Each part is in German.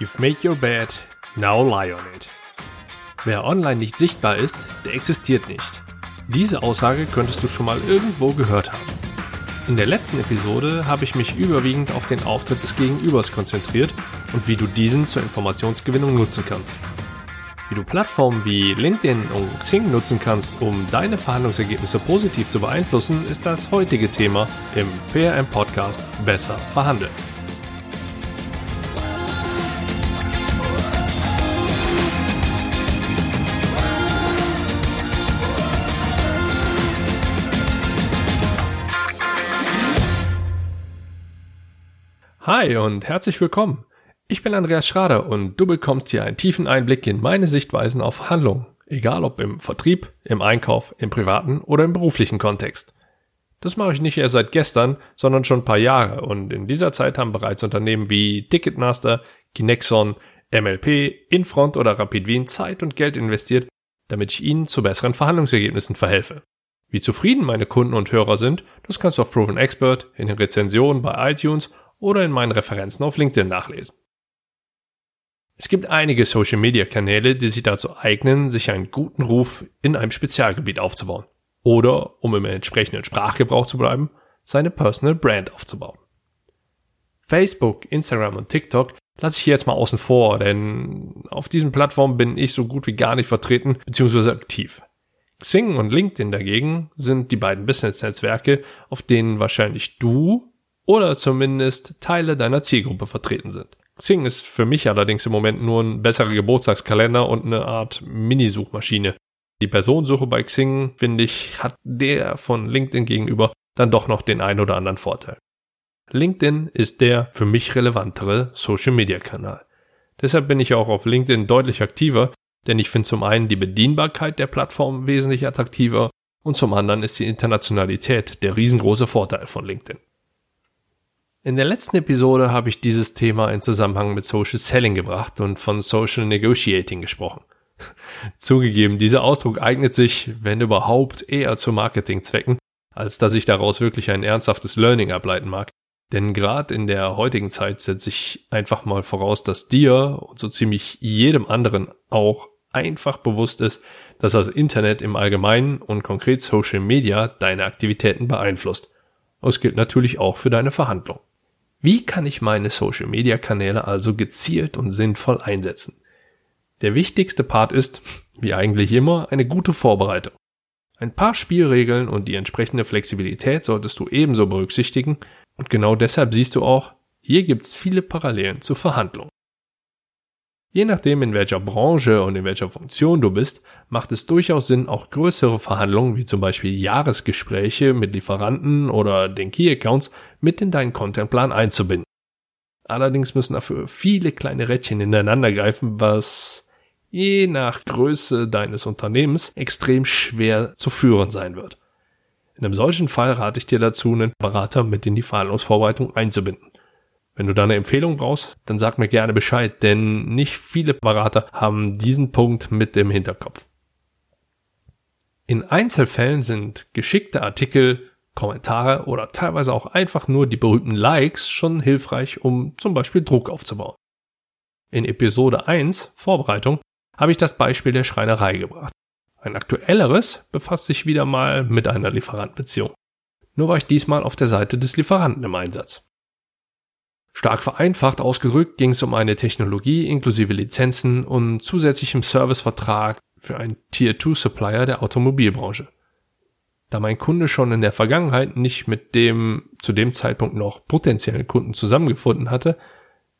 You've made your bed, now lie on it. Wer online nicht sichtbar ist, der existiert nicht. Diese Aussage könntest du schon mal irgendwo gehört haben. In der letzten Episode habe ich mich überwiegend auf den Auftritt des Gegenübers konzentriert und wie du diesen zur Informationsgewinnung nutzen kannst. Wie du Plattformen wie LinkedIn und Xing nutzen kannst, um deine Verhandlungsergebnisse positiv zu beeinflussen, ist das heutige Thema im PRM Podcast Besser verhandeln. Hi und herzlich willkommen. Ich bin Andreas Schrader und du bekommst hier einen tiefen Einblick in meine Sichtweisen auf Verhandlungen, egal ob im Vertrieb, im Einkauf, im privaten oder im beruflichen Kontext. Das mache ich nicht erst seit gestern, sondern schon ein paar Jahre und in dieser Zeit haben bereits Unternehmen wie Ticketmaster, Kinexon, MLP, Infront oder Rapid Wien Zeit und Geld investiert, damit ich ihnen zu besseren Verhandlungsergebnissen verhelfe. Wie zufrieden meine Kunden und Hörer sind, das kannst du auf Proven Expert, in den Rezensionen bei iTunes oder in meinen Referenzen auf LinkedIn nachlesen. Es gibt einige Social-Media-Kanäle, die sich dazu eignen, sich einen guten Ruf in einem Spezialgebiet aufzubauen. Oder, um im entsprechenden Sprachgebrauch zu bleiben, seine Personal Brand aufzubauen. Facebook, Instagram und TikTok lasse ich hier jetzt mal außen vor, denn auf diesen Plattformen bin ich so gut wie gar nicht vertreten bzw. aktiv. Xing und LinkedIn dagegen sind die beiden Business-Netzwerke, auf denen wahrscheinlich du oder zumindest Teile deiner Zielgruppe vertreten sind. Xing ist für mich allerdings im Moment nur ein besserer Geburtstagskalender und eine Art Mini-Suchmaschine. Die Personensuche bei Xing, finde ich, hat der von LinkedIn gegenüber dann doch noch den ein oder anderen Vorteil. LinkedIn ist der für mich relevantere Social-Media-Kanal. Deshalb bin ich auch auf LinkedIn deutlich aktiver, denn ich finde zum einen die Bedienbarkeit der Plattform wesentlich attraktiver und zum anderen ist die Internationalität der riesengroße Vorteil von LinkedIn. In der letzten Episode habe ich dieses Thema in Zusammenhang mit Social Selling gebracht und von Social Negotiating gesprochen. Zugegeben, dieser Ausdruck eignet sich, wenn überhaupt, eher zu Marketingzwecken, als dass ich daraus wirklich ein ernsthaftes Learning ableiten mag. Denn gerade in der heutigen Zeit setze ich einfach mal voraus, dass dir und so ziemlich jedem anderen auch einfach bewusst ist, dass das Internet im Allgemeinen und konkret Social Media deine Aktivitäten beeinflusst. Das gilt natürlich auch für deine Verhandlung. Wie kann ich meine Social-Media-Kanäle also gezielt und sinnvoll einsetzen? Der wichtigste Part ist, wie eigentlich immer, eine gute Vorbereitung. Ein paar Spielregeln und die entsprechende Flexibilität solltest du ebenso berücksichtigen und genau deshalb siehst du auch, hier gibt's viele Parallelen zur Verhandlung. Je nachdem, in welcher Branche und in welcher Funktion du bist, macht es durchaus Sinn, auch größere Verhandlungen, wie zum Beispiel Jahresgespräche mit Lieferanten oder den Key Accounts, mit in deinen Contentplan einzubinden. Allerdings müssen dafür viele kleine Rädchen ineinander greifen, was je nach Größe deines Unternehmens extrem schwer zu führen sein wird. In einem solchen Fall rate ich dir dazu, einen Berater mit in die Verhandlungsvorbereitung einzubinden. Wenn du da eine Empfehlung brauchst, dann sag mir gerne Bescheid, denn nicht viele Berater haben diesen Punkt mit im Hinterkopf. In Einzelfällen sind geschickte Artikel, Kommentare oder teilweise auch einfach nur die berühmten Likes schon hilfreich, um zum Beispiel Druck aufzubauen. In Episode 1, Vorbereitung, habe ich das Beispiel der Schreinerei gebracht. Ein aktuelleres befasst sich wieder mal mit einer Lieferantenbeziehung. Nur war ich diesmal auf der Seite des Lieferanten im Einsatz. Stark vereinfacht ausgedrückt ging es um eine Technologie inklusive Lizenzen und zusätzlichem Servicevertrag für einen Tier-2-Supplier der Automobilbranche. Da mein Kunde schon in der Vergangenheit nicht mit dem zu dem Zeitpunkt noch potenziellen Kunden zusammengefunden hatte,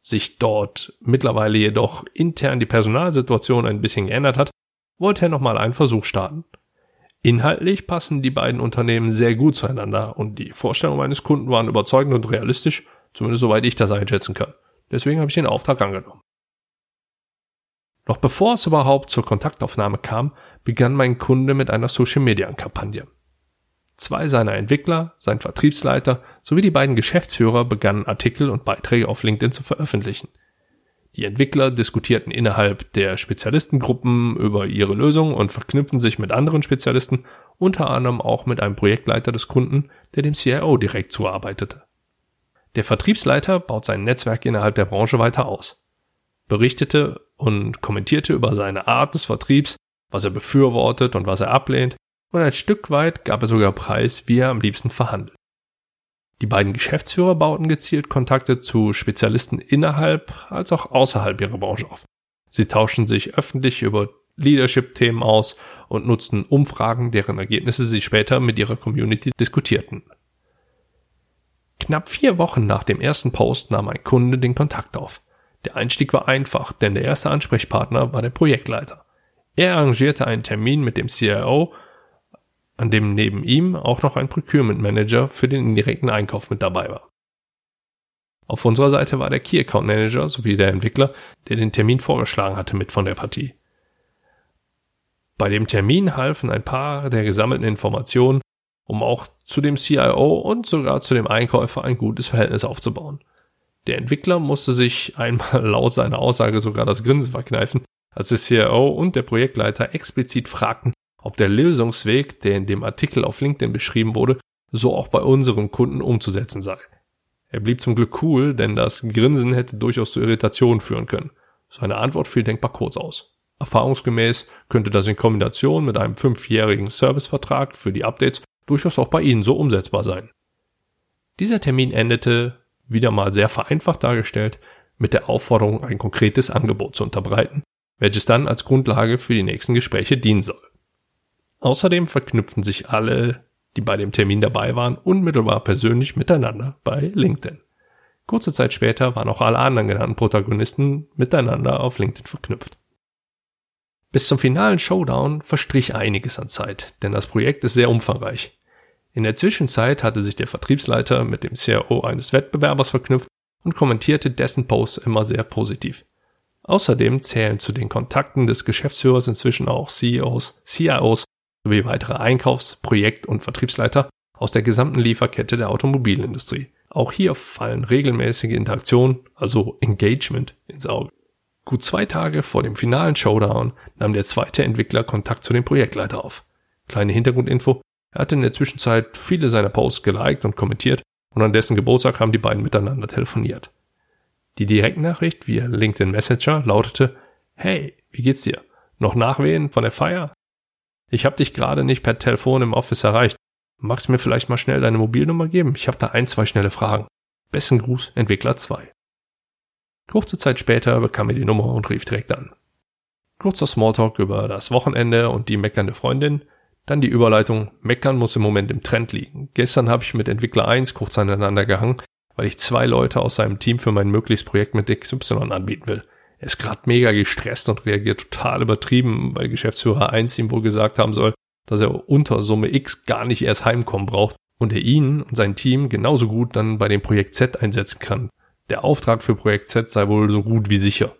sich dort mittlerweile jedoch intern die Personalsituation ein bisschen geändert hat, wollte er nochmal einen Versuch starten. Inhaltlich passen die beiden Unternehmen sehr gut zueinander und die Vorstellungen meines Kunden waren überzeugend und realistisch Zumindest soweit ich das einschätzen kann. Deswegen habe ich den Auftrag angenommen. Noch bevor es überhaupt zur Kontaktaufnahme kam, begann mein Kunde mit einer Social-Media-Kampagne. Zwei seiner Entwickler, sein Vertriebsleiter sowie die beiden Geschäftsführer begannen Artikel und Beiträge auf LinkedIn zu veröffentlichen. Die Entwickler diskutierten innerhalb der Spezialistengruppen über ihre Lösung und verknüpften sich mit anderen Spezialisten, unter anderem auch mit einem Projektleiter des Kunden, der dem CIO direkt zuarbeitete. Der Vertriebsleiter baut sein Netzwerk innerhalb der Branche weiter aus. berichtete und kommentierte über seine Art des Vertriebs, was er befürwortet und was er ablehnt, und ein Stück weit gab er sogar Preis, wie er am liebsten verhandelt. Die beiden Geschäftsführer bauten gezielt Kontakte zu Spezialisten innerhalb als auch außerhalb ihrer Branche auf. Sie tauschten sich öffentlich über Leadership-Themen aus und nutzten Umfragen, deren Ergebnisse sie später mit ihrer Community diskutierten. Knapp vier Wochen nach dem ersten Post nahm ein Kunde den Kontakt auf. Der Einstieg war einfach, denn der erste Ansprechpartner war der Projektleiter. Er arrangierte einen Termin mit dem CIO, an dem neben ihm auch noch ein Procurement Manager für den indirekten Einkauf mit dabei war. Auf unserer Seite war der Key Account Manager sowie der Entwickler, der den Termin vorgeschlagen hatte, mit von der Partie. Bei dem Termin halfen ein paar der gesammelten Informationen, um auch zu dem CIO und sogar zu dem Einkäufer ein gutes Verhältnis aufzubauen. Der Entwickler musste sich einmal laut seiner Aussage sogar das Grinsen verkneifen, als der CIO und der Projektleiter explizit fragten, ob der Lösungsweg, der in dem Artikel auf LinkedIn beschrieben wurde, so auch bei unseren Kunden umzusetzen sei. Er blieb zum Glück cool, denn das Grinsen hätte durchaus zu Irritationen führen können. Seine Antwort fiel denkbar kurz aus. Erfahrungsgemäß könnte das in Kombination mit einem fünfjährigen Servicevertrag für die Updates durchaus auch bei Ihnen so umsetzbar sein. Dieser Termin endete, wieder mal sehr vereinfacht dargestellt, mit der Aufforderung, ein konkretes Angebot zu unterbreiten, welches dann als Grundlage für die nächsten Gespräche dienen soll. Außerdem verknüpften sich alle, die bei dem Termin dabei waren, unmittelbar persönlich miteinander bei LinkedIn. Kurze Zeit später waren auch alle anderen genannten Protagonisten miteinander auf LinkedIn verknüpft. Bis zum finalen Showdown verstrich einiges an Zeit, denn das Projekt ist sehr umfangreich. In der Zwischenzeit hatte sich der Vertriebsleiter mit dem CRO eines Wettbewerbers verknüpft und kommentierte dessen Posts immer sehr positiv. Außerdem zählen zu den Kontakten des Geschäftsführers inzwischen auch CEOs, CIOs sowie weitere Einkaufs-, Projekt- und Vertriebsleiter aus der gesamten Lieferkette der Automobilindustrie. Auch hier fallen regelmäßige Interaktionen, also Engagement, ins Auge. Gut zwei Tage vor dem finalen Showdown nahm der zweite Entwickler Kontakt zu dem Projektleiter auf. Kleine Hintergrundinfo, er hatte in der Zwischenzeit viele seiner Posts geliked und kommentiert und an dessen Geburtstag haben die beiden miteinander telefoniert. Die Direktnachricht via LinkedIn Messenger lautete, Hey, wie geht's dir? Noch Nachwehen von der Feier? Ich hab dich gerade nicht per Telefon im Office erreicht. Magst mir vielleicht mal schnell deine Mobilnummer geben? Ich hab da ein, zwei schnelle Fragen. Besten Gruß, Entwickler 2. Kurze Zeit später bekam er die Nummer und rief direkt an. Kurzer Smalltalk über das Wochenende und die meckernde Freundin, dann die Überleitung, meckern muss im Moment im Trend liegen. Gestern habe ich mit Entwickler 1 kurz aneinander gehangen, weil ich zwei Leute aus seinem Team für mein mögliches Projekt mit XY anbieten will. Er ist gerade mega gestresst und reagiert total übertrieben, weil Geschäftsführer 1 ihm wohl gesagt haben soll, dass er unter Summe X gar nicht erst heimkommen braucht und er ihn und sein Team genauso gut dann bei dem Projekt Z einsetzen kann. Der Auftrag für Projekt Z sei wohl so gut wie sicher.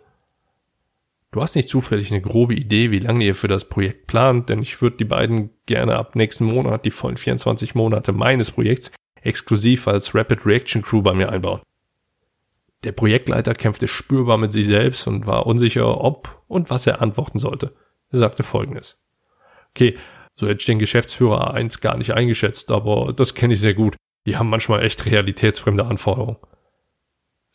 Du hast nicht zufällig eine grobe Idee, wie lange ihr für das Projekt plant, denn ich würde die beiden gerne ab nächsten Monat, die vollen 24 Monate meines Projekts, exklusiv als Rapid Reaction Crew bei mir einbauen. Der Projektleiter kämpfte spürbar mit sich selbst und war unsicher, ob und was er antworten sollte. Er sagte folgendes. Okay, so hätte ich den Geschäftsführer 1 gar nicht eingeschätzt, aber das kenne ich sehr gut. Die haben manchmal echt realitätsfremde Anforderungen.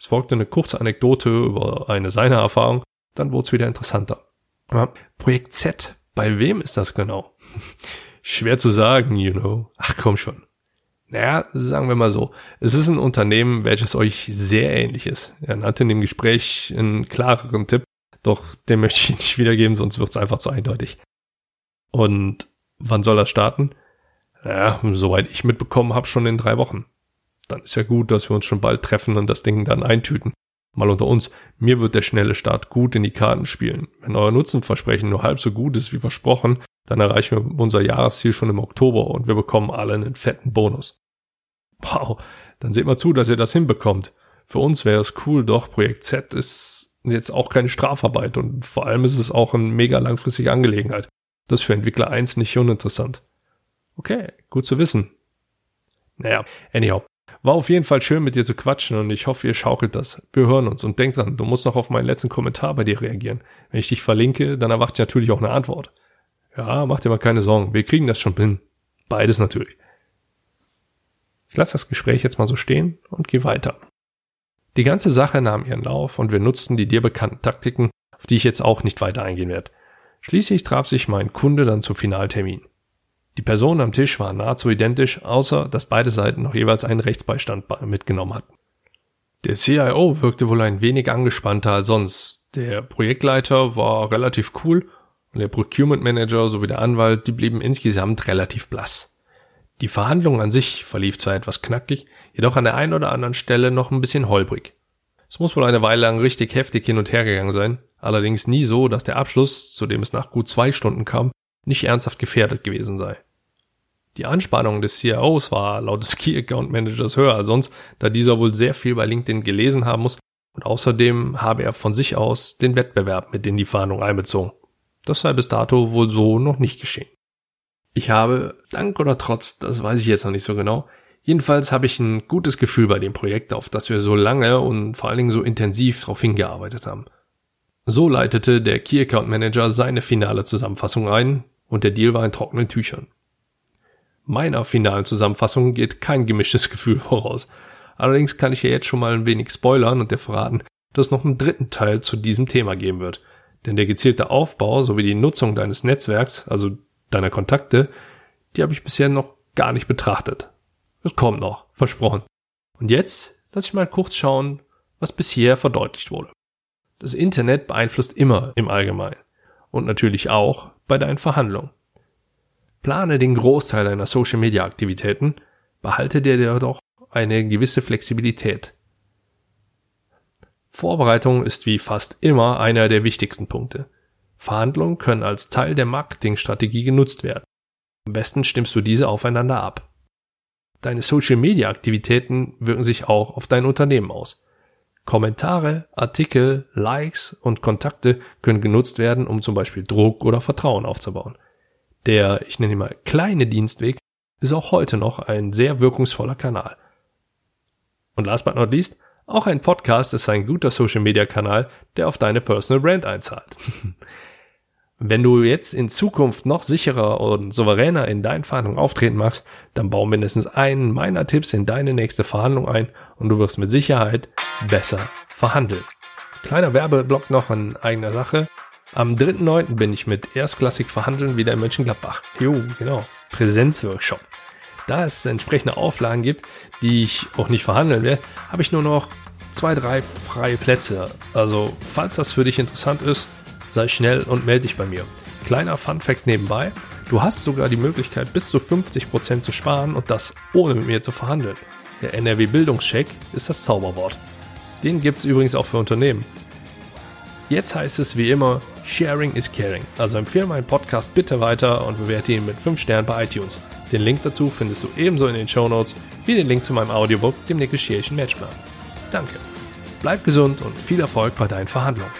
Es folgte eine kurze Anekdote über eine seiner Erfahrung, dann wurde es wieder interessanter. Aber Projekt Z, bei wem ist das genau? Schwer zu sagen, you know. Ach komm schon. Naja, sagen wir mal so. Es ist ein Unternehmen, welches euch sehr ähnlich ist. Er nannte in dem Gespräch einen klareren Tipp, doch den möchte ich nicht wiedergeben, sonst wird es einfach zu eindeutig. Und wann soll das starten? Ja, soweit ich mitbekommen habe, schon in drei Wochen dann ist ja gut, dass wir uns schon bald treffen und das Ding dann eintüten. Mal unter uns, mir wird der schnelle Start gut in die Karten spielen. Wenn euer Nutzenversprechen nur halb so gut ist wie versprochen, dann erreichen wir unser Jahresziel schon im Oktober und wir bekommen alle einen fetten Bonus. Wow, dann seht mal zu, dass ihr das hinbekommt. Für uns wäre es cool, doch Projekt Z ist jetzt auch keine Strafarbeit und vor allem ist es auch eine mega langfristige Angelegenheit. Das ist für Entwickler 1 nicht uninteressant. Okay, gut zu wissen. Naja, anyhow, war auf jeden Fall schön mit dir zu quatschen und ich hoffe, ihr schaukelt das. Wir hören uns und denk dran, du musst noch auf meinen letzten Kommentar bei dir reagieren. Wenn ich dich verlinke, dann erwartet natürlich auch eine Antwort. Ja, mach dir mal keine Sorgen, wir kriegen das schon hin. Beides natürlich. Ich lasse das Gespräch jetzt mal so stehen und gehe weiter. Die ganze Sache nahm ihren Lauf und wir nutzten die dir bekannten Taktiken, auf die ich jetzt auch nicht weiter eingehen werde. Schließlich traf sich mein Kunde dann zum Finaltermin. Die Personen am Tisch waren nahezu identisch, außer dass beide Seiten noch jeweils einen Rechtsbeistand mitgenommen hatten. Der CIO wirkte wohl ein wenig angespannter als sonst. Der Projektleiter war relativ cool und der Procurement Manager sowie der Anwalt, die blieben insgesamt relativ blass. Die Verhandlung an sich verlief zwar etwas knackig, jedoch an der einen oder anderen Stelle noch ein bisschen holprig. Es muss wohl eine Weile lang richtig heftig hin und her gegangen sein, allerdings nie so, dass der Abschluss, zu dem es nach gut zwei Stunden kam, nicht ernsthaft gefährdet gewesen sei. Die Anspannung des CIOs war laut des Key Account Managers höher als sonst, da dieser wohl sehr viel bei LinkedIn gelesen haben muss und außerdem habe er von sich aus den Wettbewerb mit in die Verhandlung einbezogen. Das sei bis dato wohl so noch nicht geschehen. Ich habe, dank oder trotz, das weiß ich jetzt noch nicht so genau, jedenfalls habe ich ein gutes Gefühl bei dem Projekt, auf das wir so lange und vor allen Dingen so intensiv darauf hingearbeitet haben. So leitete der Key Account Manager seine finale Zusammenfassung ein und der Deal war in trockenen Tüchern. Meiner finalen Zusammenfassung geht kein gemischtes Gefühl voraus. Allerdings kann ich ja jetzt schon mal ein wenig spoilern und dir verraten, dass es noch einen dritten Teil zu diesem Thema geben wird. Denn der gezielte Aufbau sowie die Nutzung deines Netzwerks, also deiner Kontakte, die habe ich bisher noch gar nicht betrachtet. Es kommt noch, versprochen. Und jetzt lass ich mal kurz schauen, was bisher verdeutlicht wurde. Das Internet beeinflusst immer im Allgemeinen und natürlich auch bei deinen Verhandlungen. Plane den Großteil deiner Social Media Aktivitäten, behalte dir jedoch eine gewisse Flexibilität. Vorbereitung ist wie fast immer einer der wichtigsten Punkte. Verhandlungen können als Teil der Marketingstrategie genutzt werden. Am besten stimmst du diese aufeinander ab. Deine Social Media Aktivitäten wirken sich auch auf dein Unternehmen aus. Kommentare, Artikel, Likes und Kontakte können genutzt werden, um zum Beispiel Druck oder Vertrauen aufzubauen. Der, ich nenne ihn mal, kleine Dienstweg ist auch heute noch ein sehr wirkungsvoller Kanal. Und last but not least, auch ein Podcast ist ein guter Social Media Kanal, der auf deine Personal Brand einzahlt. Wenn du jetzt in Zukunft noch sicherer und souveräner in deinen Verhandlungen auftreten machst, dann bau mindestens einen meiner Tipps in deine nächste Verhandlung ein und du wirst mit Sicherheit besser verhandeln. Kleiner Werbeblock noch in eigener Sache. Am 3.9. bin ich mit Erstklassik verhandeln wieder in Mönchengladbach. Jo, genau. Präsenzworkshop. Da es entsprechende Auflagen gibt, die ich auch nicht verhandeln werde, habe ich nur noch zwei, drei freie Plätze. Also, falls das für dich interessant ist, sei schnell und melde dich bei mir. Kleiner Fun Fact nebenbei. Du hast sogar die Möglichkeit, bis zu 50% zu sparen und das ohne mit mir zu verhandeln. Der NRW Bildungscheck ist das Zauberwort. Den gibt's übrigens auch für Unternehmen. Jetzt heißt es wie immer, Sharing is Caring. Also empfehle meinen Podcast bitte weiter und bewerte ihn mit 5 Sternen bei iTunes. Den Link dazu findest du ebenso in den Show Notes wie den Link zu meinem Audiobook, dem Negotiation Matchplan. Danke. Bleib gesund und viel Erfolg bei deinen Verhandlungen.